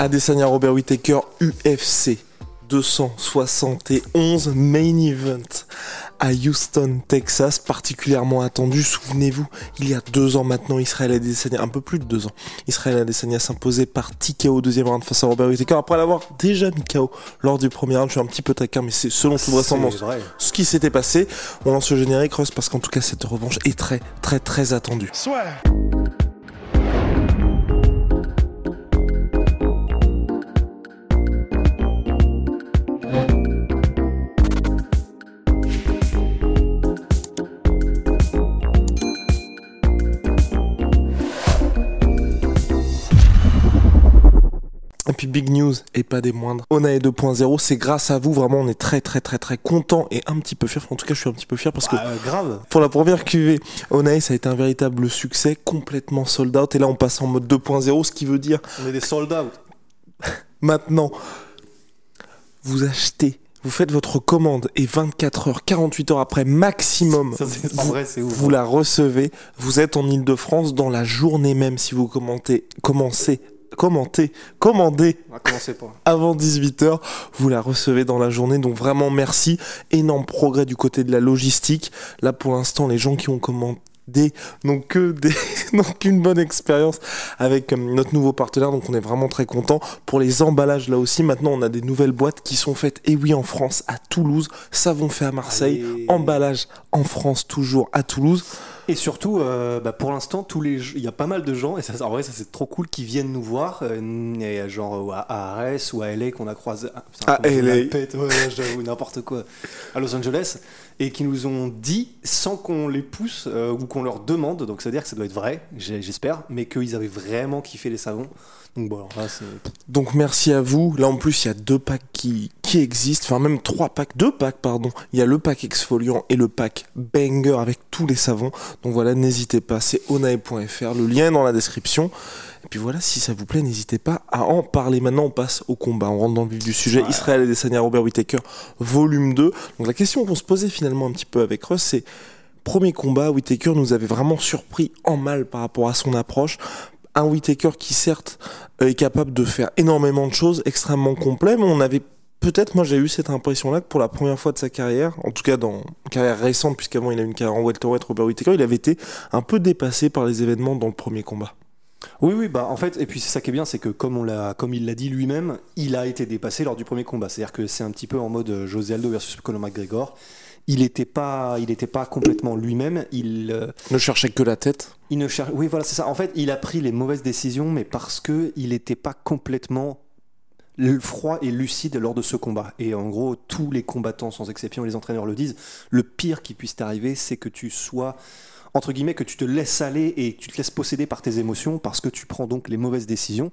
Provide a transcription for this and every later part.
Adesanya Robert Whittaker UFC 271 Main Event à Houston, Texas, particulièrement attendu. Souvenez-vous, il y a deux ans maintenant, Israël Adesanya, un peu plus de deux ans, Israël Adesanya s'imposait par TKO au deuxième round face à Robert Whittaker après l'avoir déjà mis KO lors du premier round. Je suis un petit peu taquin, mais c'est selon toute vraisemblance vrai. ce qui s'était passé. On lance le générique, Russ, parce qu'en tout cas, cette revanche est très, très, très attendue. Big news et pas des moindres. Onae 2.0, c'est grâce à vous, vraiment on est très très très très content et un petit peu fier. En tout cas je suis un petit peu fier parce que Ah, grave. pour la première QV, Onae ça a été un véritable succès, complètement sold out. Et là on passe en mode 2.0, ce qui veut dire On est des sold out. maintenant vous achetez, vous faites votre commande et 24 heures, 48 heures après maximum, Ça, c'est en vous, vrai, c'est ouf. vous la recevez. Vous êtes en Ile-de-France dans la journée même si vous commentez, commencez, commencer pas. avant 18h, vous la recevez dans la journée. Donc vraiment merci. Énorme progrès du côté de la logistique. Là pour l'instant, les gens qui ont commandé n'ont que des n'ont qu'une bonne expérience avec euh, notre nouveau partenaire donc on est vraiment très content pour les emballages là aussi maintenant on a des nouvelles boîtes qui sont faites et oui en France à Toulouse savon fait à Marseille Allez. emballage en France toujours à Toulouse Et surtout, euh, bah, pour l'instant, tous les, il y a pas mal de gens, et ça, en vrai, ça c'est trop cool, qui viennent nous voir, euh, et, genre ou à Arès ou à LA qu'on a croisé. ah, putain, À la pète, ouais, j'avoue, n'importe quoi. À Los Angeles, et qui nous ont dit, sans qu'on les pousse euh, ou qu'on leur demande, donc c'est-à-dire que ça doit être vrai, j'espère, mais qu'ils avaient vraiment kiffé les savons. Donc bon, alors. Donc merci à vous. Là en plus il y a deux packs qui, qui existent, enfin même trois packs, deux packs pardon. Il y a le pack exfoliant et le pack banger avec tous les savons. Donc voilà, n'hésitez pas, c'est onae.fr, le lien est dans la description. Et puis voilà, si ça vous plaît, n'hésitez pas à en parler. Maintenant on passe au combat, on rentre dans le vif du sujet. Israël et Desania Robert Whittaker, volume 2. Donc la question qu'on se posait finalement un petit peu avec Russ, c'est premier combat, Whittaker nous avait vraiment surpris en mal par rapport à son approche. Un Whittaker qui certes euh, est capable de faire énormément de choses, extrêmement complet, mais on avait peut-être, moi j'ai eu cette impression-là que pour la première fois de sa carrière, en tout cas dans une carrière récente, puisqu'avant il a eu une carrière en welterweight, Robert Whittaker, il avait été un peu dépassé par les événements dans le premier combat. Oui, oui, bah en fait, et puis c'est ça qui est bien, c'est que comme on l'a, comme il l'a dit lui-même, il a été dépassé lors du premier combat. C'est-à-dire que c'est un petit peu en mode euh, José Aldo versus Conor McGregor. Il n'était pas, il était pas complètement lui-même. Il, euh, Ne cherchait que la tête. il ne cherche. Oui, voilà, c'est ça. En fait, il a pris les mauvaises décisions, mais parce que il n'était pas complètement froid et lucide lors de ce combat. Et en gros, tous les combattants, sans exception, les entraîneurs le disent, le pire qui puisse t'arriver, c'est que tu sois entre guillemets que tu te laisses aller et que tu te laisses posséder par tes émotions parce que tu prends donc les mauvaises décisions.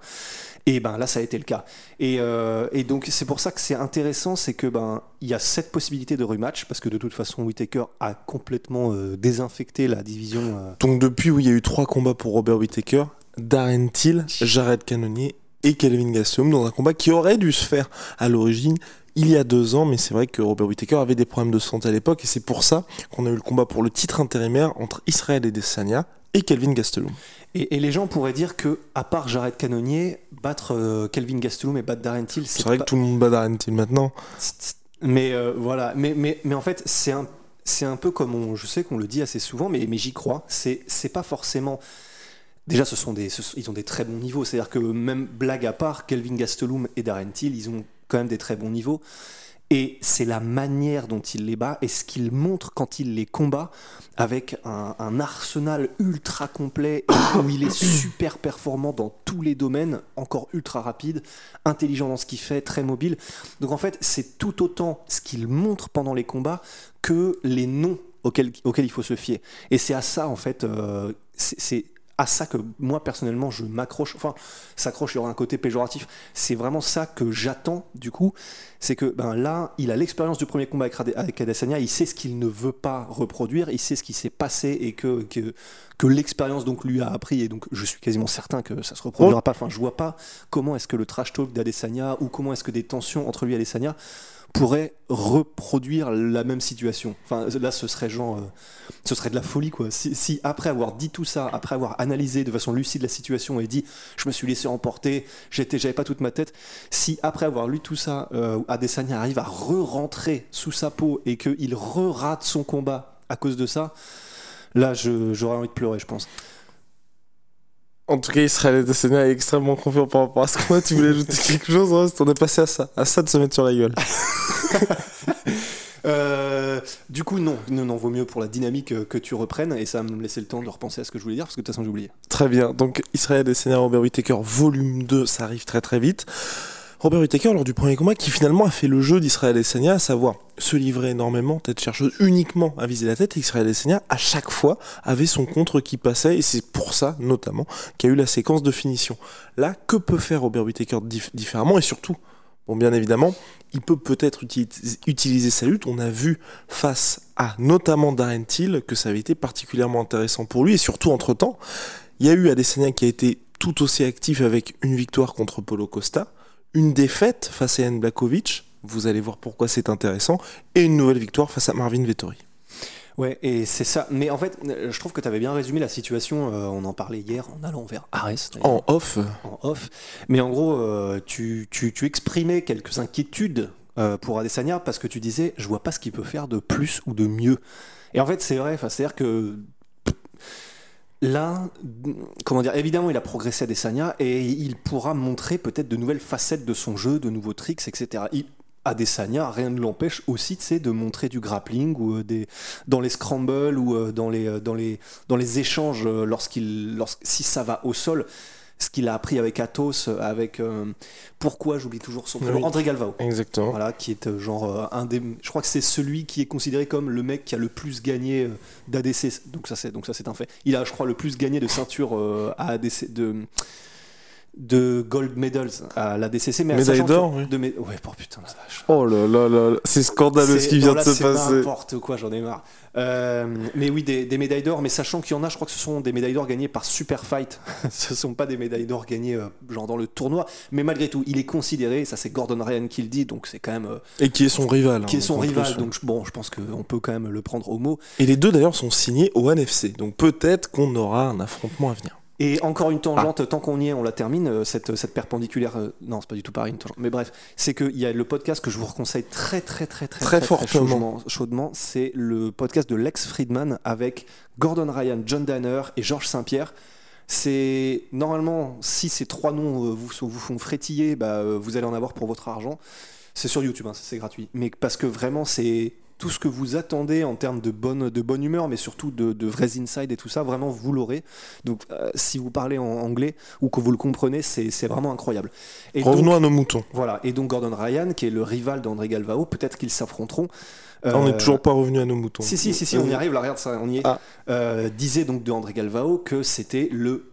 Et ben là ça a été le cas. Et, euh, et donc c'est pour ça que c'est intéressant c'est que ben il y a cette possibilité de rematch parce que de toute façon Whitaker a complètement euh, désinfecté la division euh, Donc depuis où il y a eu trois combats pour Robert Whittaker, Darren Till, Jared Cannonier et Kelvin Gastelum dans un combat qui aurait dû se faire à l'origine il y a deux ans, mais c'est vrai que Robert Whittaker avait des problèmes de santé à l'époque et c'est pour ça qu'on a eu le combat pour le titre intérimaire entre Israël et Desania et Kelvin Gastelum. et, et les gens pourraient dire que à part Jared Cannonier battre euh, Kelvin Gastelum et battre Darren Till C'est vrai pas- que tout le monde bat Darren Till maintenant. Mais euh, voilà, mais, mais, mais en fait, c'est un, c'est un peu comme on, je sais qu'on le dit assez souvent, mais, mais j'y crois. C'est, c'est pas forcément. Déjà, ce sont des, ce sont- ils ont des très bons niveaux. C'est-à-dire que même blague à part, Kelvin Gastelum et Darren Till, ils ont quand même des très bons niveaux. Et c'est la manière dont il les bat et ce qu'il montre quand il les combat avec un, un arsenal ultra complet et où il est super performant dans tous les domaines, encore ultra rapide, intelligent dans ce qu'il fait, très mobile. Donc en fait, c'est tout autant ce qu'il montre pendant les combats que les noms auxquels, auxquels il faut se fier. Et c'est à ça, en fait, euh, c'est à ça que moi personnellement je m'accroche. Enfin, s'accroche, il y aura un côté péjoratif. C'est vraiment ça que j'attends du coup. C'est que ben là, il a l'expérience du premier combat avec, Adesanya, il sait ce qu'il ne veut pas reproduire, il sait ce qui s'est passé et que, que, que l'expérience donc lui a appris. Et donc je suis quasiment certain que ça se reproduira pas. Enfin, je vois pas comment est-ce que le trash talk d'Adesanya ou comment est-ce que des tensions entre lui et Adesanya pourraient reproduire la même situation. Enfin, là, ce serait genre, euh, ce serait de la folie, quoi. Si, après avoir dit tout ça, après avoir analysé de façon lucide la situation et dit, je me suis laissé emporter, j'étais, j'avais pas toute ma tête. Si après avoir lu tout ça, euh, Adesanya arrive à re-rentrer sous sa peau et qu'il re-rate son combat à cause de ça, là, j'aurais envie de pleurer, je pense. En tout cas, Israël Adesanya est extrêmement confiant par rapport à ce combat. Tu voulais ajouter quelque chose On est passé à ça, à ça de se mettre sur la gueule. Euh, du coup, non, non, non, vaut mieux pour la dynamique euh, que tu reprennes et ça va me laisser le temps de repenser à ce que je voulais dire parce que de toute façon j'ai oublié. Très bien. Donc, Israël Adesanya, Robert Whittaker, volume 2, ça arrive très très vite. Robert Whittaker, lors du premier combat, qui finalement a fait le jeu d'Israël Adesanya, à savoir se livrer énormément, tête chercheuse, uniquement à viser la tête, et Israël Adesanya, à chaque fois, avait son contre qui passait, et c'est pour ça, notamment, qu'il y a eu la séquence de finition. Là, que peut faire Robert Whittaker dif- différemment, et surtout, bon, bien évidemment, il peut peut-être uti- utiliser sa lutte. On a vu face à notamment Darren Till que ça avait été particulièrement intéressant pour lui, et surtout, entre-temps, il y a eu Adesanya qui a été tout aussi actif avec une victoire contre Polo Costa, une défaite face à Ian Blakovic, vous allez voir pourquoi c'est intéressant, et une nouvelle victoire face à Marvin Vettori. Ouais, et c'est ça. Mais en fait, je trouve que tu avais bien résumé la situation. euh, on en parlait hier en allant vers Arès. En off, en off. Mais en gros, euh, tu, tu, tu exprimais quelques inquiétudes euh, pour Adesanya parce que tu disais, je vois pas ce qu'il peut faire de plus ou de mieux. Et en fait, c'est vrai. C'est-à-dire que là, comment dire, évidemment, il a progressé Adesanya et il pourra montrer peut-être de nouvelles facettes de son jeu, de nouveaux tricks, etc. Il, Adesanya, rien ne l'empêche aussi de montrer du grappling ou euh, des, dans les scrambles ou euh, dans, les, euh, dans, les, dans les échanges lorsqu'il, lorsqu'- si ça va au sol. Ce qu'il a appris avec Athos, euh, avec. euh, pourquoi j'oublie toujours son prénom Oui. André Galvao. exactement. Voilà, qui est euh, genre un des. Je crois que c'est celui qui est considéré comme le mec qui a le plus gagné d'ADC. Donc ça c'est donc ça c'est un fait. Il a, je crois, le plus gagné de ceinture à ADC de de gold medals à la DCC. Mais Médaille d'or, oui. De mé- Ouais, oh putain la vache. Oh là là là, c'est scandaleux ce qui vient de là, se c'est passer. N'importe quoi, j'en ai marre. Euh, mais oui, des, des médailles d'or, mais sachant qu'il y en a, je crois que ce sont des médailles d'or gagnées par Super Fight. ce sont pas des médailles d'or gagnées euh, genre dans le tournoi, mais malgré tout, il est considéré. Ça, c'est Gordon Ryan qui le dit, donc c'est quand même euh, Et qui est son rival. qui est hein, son rival. plus. Donc bon, je pense qu'on peut quand même le prendre au mot. Et les deux d'ailleurs sont signés au NFC. Donc peut-être qu'on aura un affrontement à venir. Et encore une tangente, Ah. tant qu'on y est, on la termine, euh, cette, cette perpendiculaire. euh, non, c'est pas du tout pareil, une tangente. Mais bref, c'est qu'il y a le podcast que je vous conseille très, très, très, très, Très fortement. chaudement. chaudement, c'est le podcast de Lex Friedman avec Gordon Ryan, John Danner et Georges Saint-Pierre. C'est normalement, si ces trois noms euh, vous, vous font frétiller, bah, vous allez en avoir pour votre argent. C'est sur YouTube, hein, c'est gratuit. Mais parce que vraiment, c'est tout ce que vous attendez en termes de bonne, de bonne humeur, mais surtout de, de vrais insides et tout ça, vraiment, vous l'aurez. Donc, euh, si vous parlez en anglais ou que vous le comprenez, c'est vraiment incroyable. Et Revenons donc, à nos moutons. voilà. Et donc, Gordon Ryan, qui est le rival d'André Galvao, peut-être qu'ils s'affronteront. Ah, on Euh, n'est toujours pas revenu à nos moutons. si, si, si, si, on y arrive, là, regarde ça, on y est. Ah. Euh, disait donc de André Galvao que c'était le.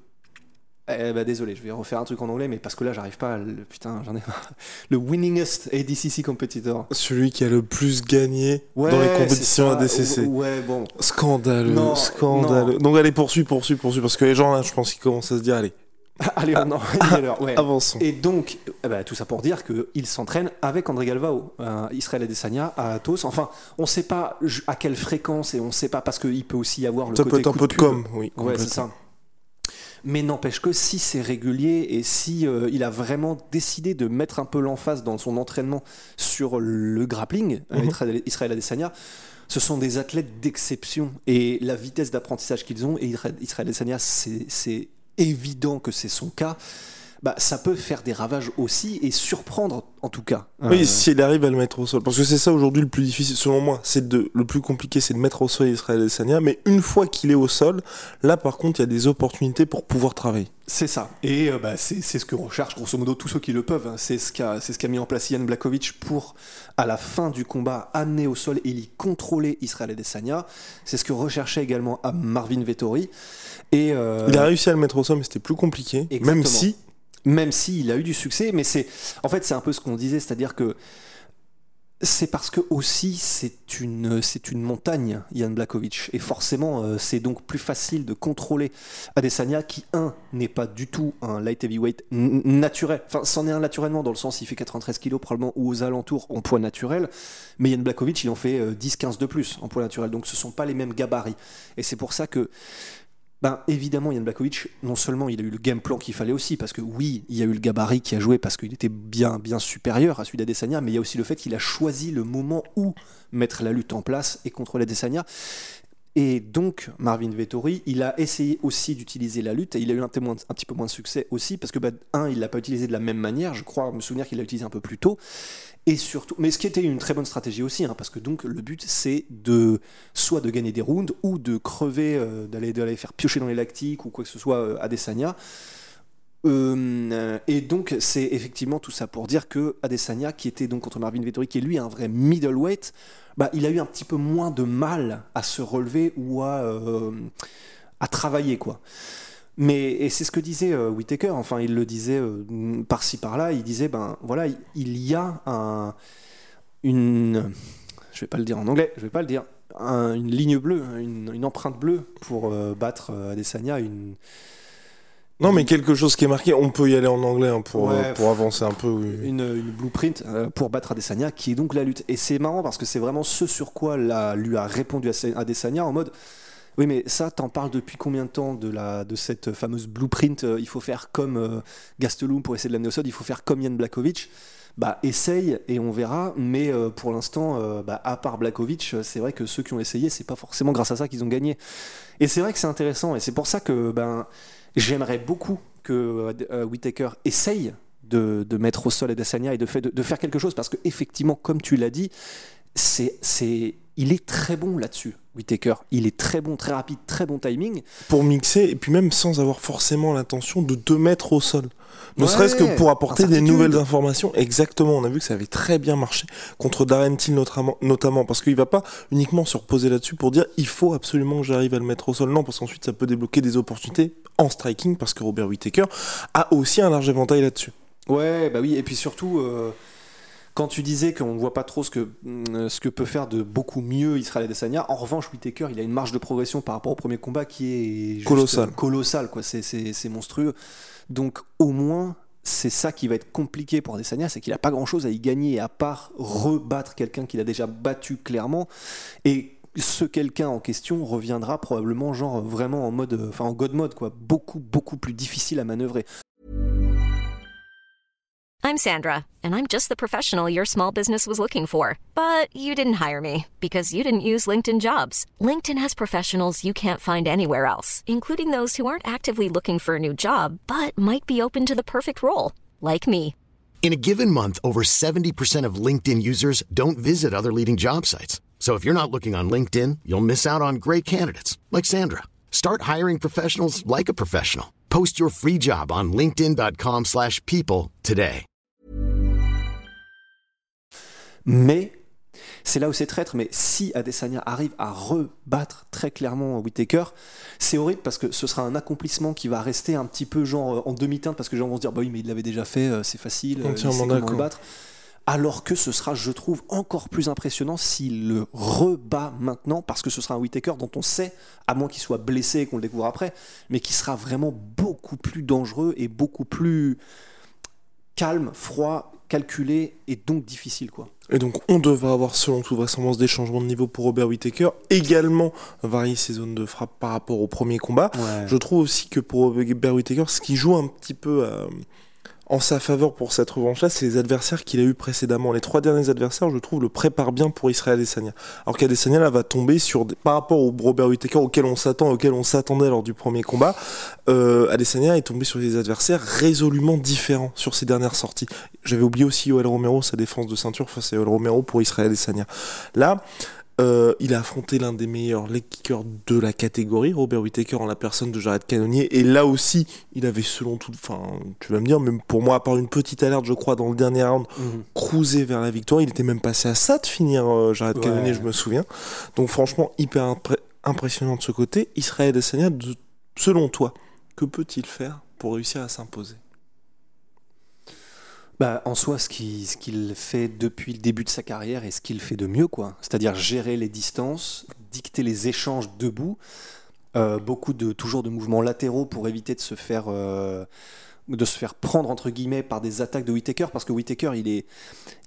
Eh ben, désolé, je vais refaire un truc en anglais, mais parce que là, j'arrive pas à le. Putain, j'en ai marre. Le winningest ADCC competitor. Celui qui a le plus gagné Ouais, dans les compétitions ça. ADCC. Ouais, bon. Scandaleux, Non, scandaleux. Donc allez, poursuis, poursuis, poursuis, parce que les gens là, je pense qu'ils commencent à se dire, allez, Allez, on en est l'heure, ouais. avançons. Et donc, eh ben, tout ça pour dire qu'il s'entraîne avec André Galvao, euh, Israël Adesanya à Athos. Enfin, on sait pas à quelle fréquence et on sait pas parce qu'il peut aussi y avoir le Ça peut côté être un peu de com, oui. Ouais, c'est ça. Mais n'empêche que si c'est régulier et si euh, il a vraiment décidé de mettre un peu l'emphase dans son entraînement sur le grappling, Mhm. Israël- Adesanya, ce sont des athlètes d'exception et la vitesse d'apprentissage qu'ils ont et Israël Adesanya, c'est c'est évident que c'est son cas. Bah, ça peut faire des ravages aussi et surprendre en tout cas. Oui, Euh, s'il arrive à le mettre au sol. Parce que c'est ça aujourd'hui le plus difficile, selon moi. C'est de, le plus compliqué, c'est de mettre au sol Israël Adesanya. Mais une fois qu'il est au sol, là par contre, il y a des opportunités pour pouvoir travailler. C'est ça. Et euh, bah, c'est c'est ce que recherchent grosso modo tous ceux qui le peuvent. hein. C'est ce qu'a c'est ce qu'a mis en place Ian Blakovic pour, à la fin du combat, amener au sol et y contrôler Israël Adesanya. C'est ce que recherchait également à Marvin Vettori. Et, euh, Il a réussi à le mettre au sol, mais c'était plus compliqué. Exactement. Même si, même s'il a eu du succès, mais c'est en fait c'est un peu ce qu'on disait, c'est-à-dire que c'est parce que aussi c'est une montagne Ian Blakovic et forcément euh, c'est donc plus facile de contrôler Adesanya qui un n'est pas du tout un light heavyweight naturel. Enfin c'en est un naturellement dans le sens il fait 93 kilos probablement ou aux alentours en poids naturel. Mais Ian Blakovic il en fait 10-15 de plus en poids naturel. Donc ce sont pas les mêmes gabarits. Et c'est pour ça que ben, évidemment, Yann non seulement il a eu le game plan qu'il fallait aussi, parce que oui, il y a eu le gabarit qui a joué parce qu'il était bien, bien supérieur à celui d'Adesanya, mais il y a aussi le fait qu'il a choisi le moment où mettre la lutte en place et contrôler Adesanya. Et donc, Marvin Vettori, il a essayé aussi d'utiliser la lutte, et il a eu un, petit peu moins de succès aussi, parce que, bah, un, il l'a pas utilisé de la même manière, je crois me souvenir qu'il l'a utilisé un peu plus tôt, et surtout, mais ce qui était une très bonne stratégie aussi, hein, parce que donc le but c'est de soit de gagner des rounds ou de crever, euh, d'aller d'aller faire piocher dans les lactiques ou quoi que ce soit euh, Adesanya. Euh, et donc c'est effectivement tout ça pour dire que Adesanya, qui était donc contre Marvin Vettori, qui est lui un vrai middleweight, bah, il a eu un petit peu moins de mal à se relever ou à, euh, à travailler quoi. Mais et c'est ce que disait euh, Whittaker, enfin il le disait euh, par-ci par-là, il disait ben voilà, il- y a un, une, je vais pas le dire en anglais, je vais pas le dire, un- une ligne bleue, une, une empreinte bleue pour battre Adesanya, une, non, mais quelque chose qui est marqué, on peut y aller en anglais hein, pour, Ouais, euh, pour avancer un peu. oui. une, une blueprint euh, pour battre Adesanya, qui est donc la lutte. Et c'est marrant parce que c'est vraiment ce sur quoi la, lui a répondu Adesanya en mode. Oui, mais ça, t'en parles depuis combien de temps de, la, de cette fameuse blueprint euh, Il faut faire comme Gastelum pour essayer de l'amener au sol, il faut faire comme Yann Blakovic. Bah, essaye et on verra. Mais euh, pour l'instant, euh, bah, à part Blakovic, c'est vrai que ceux qui ont essayé, c'est pas forcément grâce à ça qu'ils ont gagné. Et c'est vrai que c'est intéressant. Et c'est pour ça que ben, j'aimerais beaucoup que euh, Whittaker essaye de, de mettre au sol Adesanya et de, fait, de, de faire quelque chose. Parce que effectivement, comme tu l'as dit, c'est, c'est, il est très bon là-dessus, Whittaker. Il est très bon, très rapide, très bon timing. Pour mixer, et puis même sans avoir forcément l'intention de te mettre au sol. Ne Ouais, serait-ce que pour apporter des nouvelles informations. Exactement, on a vu que ça avait très bien marché contre Darren Till notamment, notamment parce qu'il va pas uniquement se reposer là-dessus pour dire il faut absolument que j'arrive à le mettre au sol. Non, parce qu'ensuite ça peut débloquer des opportunités en striking parce que Robert Whittaker a aussi un large éventail là-dessus. Ouais, bah oui, et puis surtout, euh, quand tu disais qu'on ne voit pas trop ce que, mm, ce que peut faire de beaucoup mieux Israël Adesanya, en revanche, Whittaker, il a une marge de progression par rapport au premier combat qui est juste, Colossal. colossal, quoi. C'est monstrueux. Donc, au moins, c'est ça qui va être compliqué pour Adesanya, c'est qu'il n'a pas grand-chose à y gagner à part rebattre quelqu'un qu'il a déjà battu clairement. Et ce quelqu'un en question reviendra probablement genre vraiment en mode, euh, enfin en god mode, quoi. Beaucoup, beaucoup plus difficile à manœuvrer. I'm Sandra, and I'm just the professional your small business was looking for. But you didn't hire me because you didn't use LinkedIn jobs. LinkedIn has professionals you can't find anywhere else, including those who aren't actively looking for a new job but might be open to the perfect role, like me. In a given month, over 70% of LinkedIn users don't visit other leading job sites. So if you're not looking on LinkedIn, you'll miss out on great candidates like Sandra. Start hiring professionals like a professional. Post your free job on linkedin.com/people today. Mais c'est là où c'est traître. Mais si Adesanya arrive à rebattre très clairement Whittaker, c'est horrible parce que ce sera un accomplissement qui va rester un petit peu genre euh, en demi-teinte parce que les gens vont se dire bah oui mais il l'avait déjà fait, euh, c'est facile, euh, il sait comment le battre. Alors que ce sera, je trouve, encore plus impressionnant s'il le rebat maintenant, parce que ce sera un Whittaker dont on sait, à moins qu'il soit blessé et qu'on le découvre après, mais qui sera vraiment beaucoup plus dangereux et beaucoup plus calme, froid, calculé et donc difficile quoi. Et donc on devrait avoir selon toute vraisemblance des changements de niveau pour Robert Whittaker, également varier ses zones de frappe par rapport au premier combat. Ouais. Je trouve aussi que pour Robert Whittaker, ce qui joue un petit peu à, en sa faveur pour cette revanche-là, c'est les adversaires qu'il a eu précédemment. Les trois derniers adversaires, je trouve, le préparent bien pour Israël Adesanya. Alors qu'Adesanya là va tomber sur des- par rapport au Robert Whittaker auquel on s'attend, auquel on s'attendait lors du premier combat. Euh, est tombé sur des adversaires résolument différents sur ses dernières sorties. J'avais oublié aussi Yoel Romero, sa défense de ceinture face à Yoel Romero pour Israël Adesanya. Là. Euh, il a affronté l'un des meilleurs leg kickers de la catégorie, Robert Whittaker en la personne de Jared Cannonier. Et là aussi, il avait selon tout, enfin, tu vas me dire, même pour moi, à part une petite alerte, je crois, dans le dernier round, cruisé vers la victoire. Il était même passé à ça de finir euh, Jared Ouais. Cannonier, je me souviens. Donc franchement, hyper impré- impressionnant de ce côté. Israël Adesanya, de- selon toi, que peut-il faire pour réussir à s'imposer? Bah, en soi, ce qui- ce qu'il fait depuis le début de sa carrière et ce qu'il fait de mieux, quoi. C'est-à-dire gérer les distances, dicter les échanges debout, euh, beaucoup de toujours de mouvements latéraux pour éviter de se faire euh, de se faire prendre par des attaques de Whitaker parce que Whitaker il est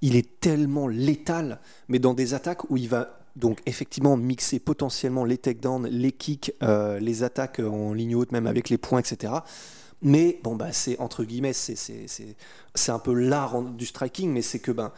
il est tellement létal, mais dans des attaques où il va donc effectivement mixer potentiellement les takedowns, les kicks, euh, les attaques en ligne haute, même avec les points, etc. Mais bon, bah, c'est entre guillemets, c'est, un peu l'art du striking, mais c'est que ben,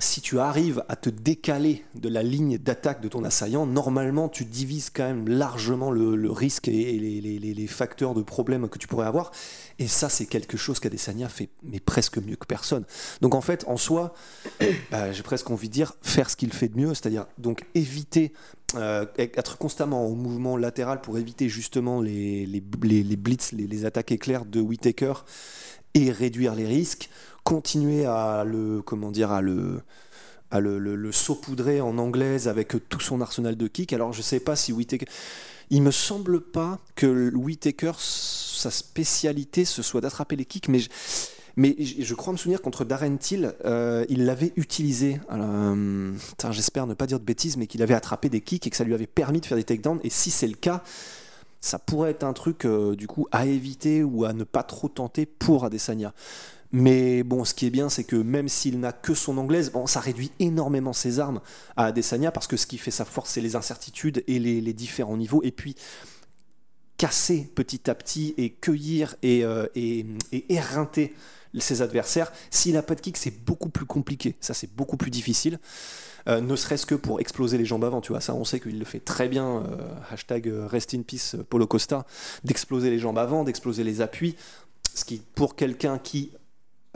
si tu arrives à te décaler de la ligne d'attaque de ton assaillant, normalement tu divises quand même largement le, risque et les, facteurs de problèmes que tu pourrais avoir. Et ça, c'est quelque chose qu'Adesanya fait, mais presque mieux que personne. Donc en fait, en soi, bah, j'ai presque envie de dire faire ce qu'il fait de mieux, c'est-à-dire donc éviter, euh, être constamment en mouvement latéral pour éviter justement les, les, blitz, les, les attaques éclairs de Whitaker et réduire les risques, continuer à le, comment dire, à le, à le, saupoudrer en anglaise avec tout son arsenal de kicks. Alors je sais pas si Whitaker, il me semble pas que Whitaker, sa spécialité, ce soit d'attraper les kicks, mais je, mais je crois me souvenir contre Darren Till, euh, il l'avait utilisé. Euh, J'espère ne pas dire de bêtises, mais qu'il avait attrapé des kicks et que ça lui avait permis de faire des takedowns. Et si c'est le cas, ça pourrait être un truc euh, du coup à éviter ou à ne pas trop tenter pour Adesanya. Mais bon, ce qui est bien, c'est que même s'il n'a que son anglaise, bon, ça réduit énormément ses armes à Adesanya parce que ce qui fait sa force, c'est les incertitudes et les, différents niveaux. Et puis, casser petit à petit et cueillir et, euh, éreinter ses adversaires. S'il n'a pas de kick, c'est beaucoup plus compliqué. Ça, c'est beaucoup plus difficile. Euh, ne serait-ce que pour exploser les jambes avant, tu vois, ça on sait qu'il le fait très bien, euh, hashtag rest in peace Polo Costa, d'exploser les jambes avant, d'exploser les appuis, ce qui pour quelqu'un qui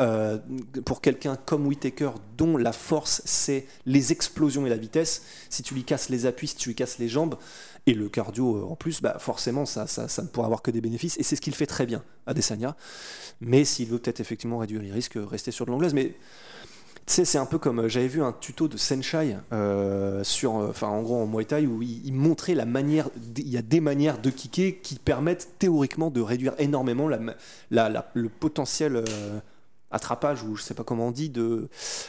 euh, pour quelqu'un comme Whitaker dont la force c'est les explosions et la vitesse, si tu lui casses les appuis, si tu lui casses les jambes et le cardio euh, en plus, bah forcément ça, ça, ça ne pourra avoir que des bénéfices et c'est ce qu'il fait très bien à Desania. Mais s'il veut peut-être effectivement réduire les risques, rester sur de l'anglaise, mais tu sais, c'est un peu comme euh, j'avais vu un tuto de Senshai euh, sur, euh, enfin en gros en Muay Thai où il, montrait la manière, il y a des manières de kicker qui permettent théoriquement de réduire énormément la, le potentiel euh, attrapage ou je sais pas comment on dit de,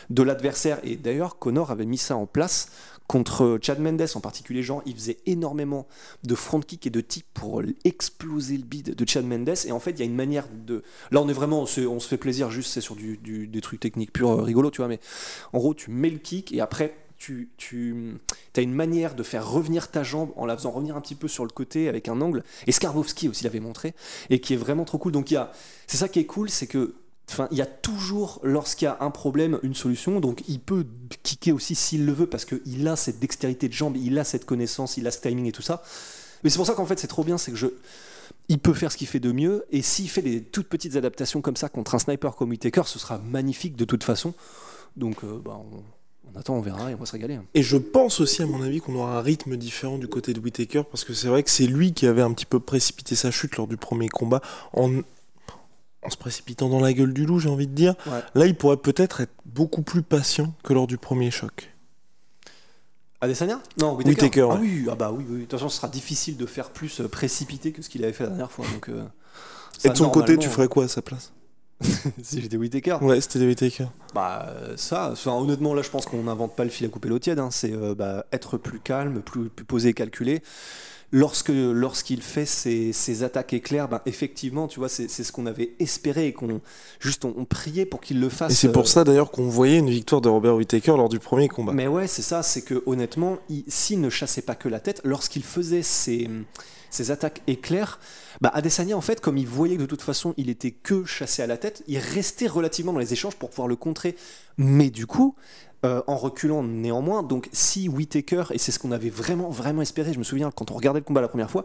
de l'adversaire. Et d'ailleurs, Connor avait mis ça en place contre Chad Mendes en particulier. Genre, il faisait énormément de front kick et de tip pour exploser le bide de Chad Mendes. Et en fait, il y a une manière de. Là, on est vraiment, on se, fait plaisir juste, c'est sur du, du- des trucs techniques purs, euh, rigolo, tu vois. Mais en gros, tu mets le kick et après. Tu, tu as une manière de faire revenir ta jambe en la faisant revenir un petit peu sur le côté avec un angle. Et Skarbowski aussi l'avait montré et qui est vraiment trop cool. Donc il y a, c'est ça qui est cool, c'est que Enfin, il y a toujours, lorsqu'il y a un problème, une solution. Donc, il peut kicker aussi s'il le veut parce qu'il a cette dextérité de jambe, il a cette connaissance, il a ce timing et tout ça. Mais c'est pour ça qu'en fait, c'est trop bien, c'est que je. Il peut faire ce qu'il fait de mieux, et s'il fait des toutes petites adaptations comme ça contre un sniper comme Whitaker, ce sera magnifique de toute façon. Donc, euh, bah, on, attend, on verra et on va se régaler. Et je pense aussi, à mon avis, qu'on aura un rythme différent du côté de Whitaker, parce que c'est vrai que c'est lui qui avait un petit peu précipité sa chute lors du premier combat, en se précipitant dans la gueule du loup, j'ai envie de dire. Ouais. Là, il pourrait peut-être être beaucoup plus patient que lors du premier choc. Adesanya? Non, Whittaker, Ah ouais. oui, ah bah oui, oui. De toute façon, ce sera difficile de faire plus euh, précipité que ce qu'il avait fait la dernière fois. Donc, euh, Et de son côté, tu ferais quoi à sa place? Si j'étais Whittaker Ouais, c'était des Whitaker. Bah euh, ça, honnêtement là je pense qu'on n'invente pas le fil à couper l'eau tiède, hein. c'est euh, bah, être plus calme, plus, plus posé et calculé. Lorsque lorsqu'il fait ses, attaques éclairs, ben, effectivement, tu vois, c'est ce qu'on avait espéré et qu'on juste on, priait pour qu'il le fasse. Et c'est pour ça d'ailleurs qu'on voyait une victoire de Robert Whittaker lors du premier combat. Mais ouais, c'est ça, c'est que honnêtement, s'il ne chassait pas que la tête, lorsqu'il faisait ses, ses attaques éclairs, bah Adesanya en fait, comme il voyait que de toute façon il était que chassé à la tête, il restait relativement dans les échanges pour pouvoir le contrer. Mais du coup, euh, en reculant néanmoins. Donc si Whitaker, et c'est ce qu'on avait vraiment vraiment espéré, je me souviens quand on regardait le combat la première fois,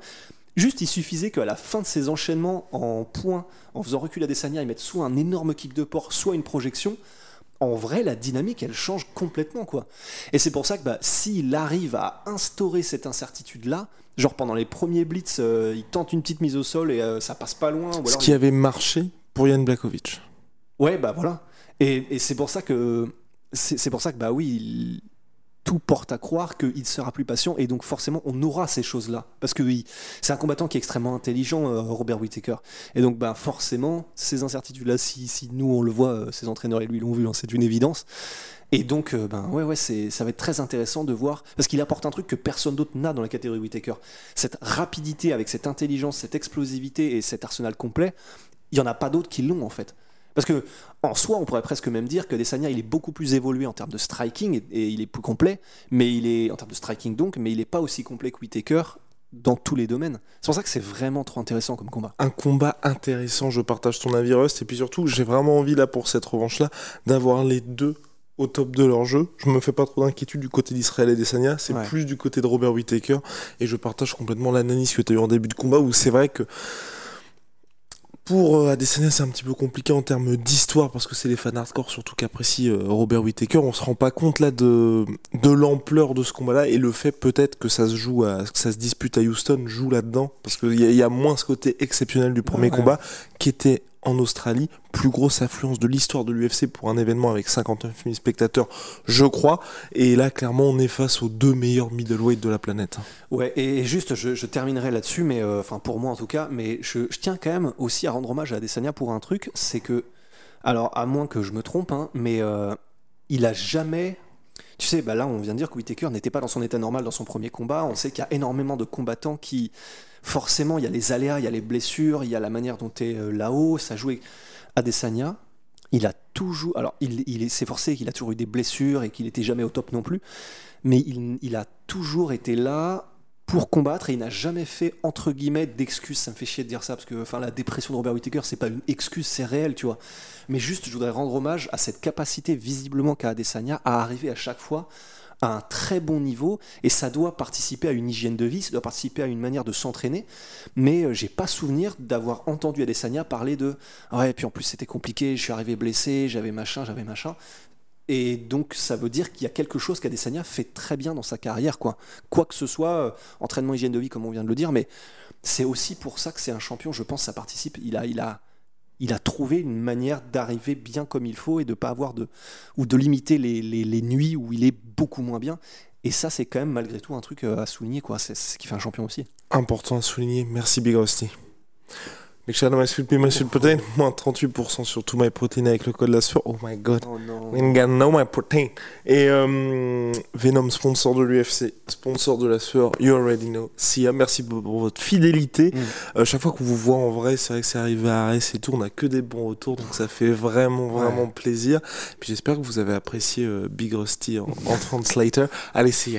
juste il suffisait qu'à la fin de ses enchaînements en points, en faisant reculer Adesanya, il mette soit un énorme kick de porc, soit une projection. En vrai, la dynamique, elle change complètement, quoi. Et c'est pour ça que bah, s'il arrive à instaurer cette incertitude-là, genre pendant les premiers blitz, euh, il tente une petite mise au sol et euh, ça passe pas loin. Ce qui avait marché pour Yann Blakovic. Ouais, bah voilà. Et, et c'est pour ça que c'est pour ça que, bah oui, tout porte à croire qu'il sera plus patient et donc forcément on aura ces choses-là. Parce que c'est un combattant qui est extrêmement intelligent, euh, Robert Whittaker. Et donc bah, forcément, ces incertitudes-là, si, si, nous on le voit, euh, ses entraîneurs et lui l'ont vu, hein, c'est une évidence. Et donc, euh, ben ouais, ouais, ça va être très intéressant de voir, parce qu'il apporte un truc que personne d'autre n'a dans la catégorie Whittaker. Cette rapidité avec cette intelligence, cette explosivité et cet arsenal complet, il n'y en a pas d'autres qui l'ont en fait. Parce que en soi, on pourrait presque même dire que Desania il est beaucoup plus évolué en termes de striking et, il est plus complet, mais il est en termes de striking donc, mais il n'est pas aussi complet que Whitaker dans tous les domaines. C'est pour ça que c'est vraiment trop intéressant comme combat. Un combat intéressant, je partage ton avis Rust, et puis surtout, j'ai vraiment envie là pour cette revanche-là d'avoir les deux au top de leur jeu. Je me fais pas trop d'inquiétude du côté d'Israël et Desania, c'est plus du côté de Robert Whitaker, et je partage complètement l'analyse que tu as eu en début de combat, où c'est vrai que pour euh, Adesanya, c'est un petit peu compliqué en termes d'histoire parce que c'est les fans hardcore surtout qu'apprécie euh, Robert Whittaker. On se rend pas compte là de, de l'ampleur de ce combat-là et le fait peut-être que ça se joue à, que ça se dispute à Houston joue là-dedans parce qu'il y, y, a moins ce côté exceptionnel du premier combat qui était en Australie, plus grosse affluence de l'histoire de l'UFC pour un événement avec 59 000 spectateurs, je crois. Et là, clairement, on est face aux deux meilleurs middleweight de la planète. Ouais, et juste, je, terminerai là-dessus, mais euh, enfin pour moi en tout cas, mais je, tiens quand même aussi à rendre hommage à Adesanya pour un truc, c'est que, alors à moins que je me trompe, hein, mais euh, il a jamais tu sais, bah là, on vient de dire que Whitaker n'était pas dans son état normal dans son premier combat. On sait qu'il y a énormément de combattants qui, forcément, il y a les aléas, il y a les blessures, il y a la manière dont tu es euh, là-haut. Ça jouait Adesanya. Il a toujours. Alors, il, s'est forcé qu'il a toujours eu des blessures et qu'il n'était jamais au top non plus. Mais il, il a toujours été là pour combattre et il n'a jamais fait entre guillemets d'excuses. Ça me fait chier de dire ça parce que enfin la dépression de Robert Whittaker c'est pas une excuse, c'est réel, tu vois. Mais juste, je voudrais rendre hommage à cette capacité visiblement qu'a Adesanya à arriver à chaque fois à un très bon niveau et ça doit participer à une hygiène de vie, ça doit participer à une manière de s'entraîner. Mais euh, j'ai pas souvenir d'avoir entendu Adesanya parler de ouais, puis en plus c'était compliqué, je suis arrivé blessé, j'avais machin, j'avais machin. Et donc, ça veut dire qu'il y a quelque chose qu'Adesanya fait très bien dans sa carrière, quoi. Quoi que ce soit, euh, entraînement, hygiène de vie, comme on vient de le dire, mais c'est aussi pour ça que c'est un champion, je pense, ça participe. Il a, il a, il a trouvé une manière d'arriver bien comme il faut et de pas avoir de. ou de limiter les, les, nuits où il est beaucoup moins bien. Et ça, c'est quand même malgré tout un truc euh, à souligner, quoi. C'est ce qui fait un champion aussi. Important à souligner. Merci, Big. Make sure my sweet pea, my sweet protein. Moins 38% sur tout my protein avec le code la sueur. Oh my god. Oh no. We got no my protein. Et euh, Venom, sponsor de l'UFC, sponsor de la sueur. You already know. Sia, merci pour, votre fidélité. Mm. Euh, chaque fois qu'on vous voit en vrai, c'est vrai que c'est arrivé à Arès et tout. On a que des bons retours. Donc ça fait vraiment, vraiment plaisir. Puis j'espère que vous avez apprécié euh, Big Rusty en, en translator. Allez, see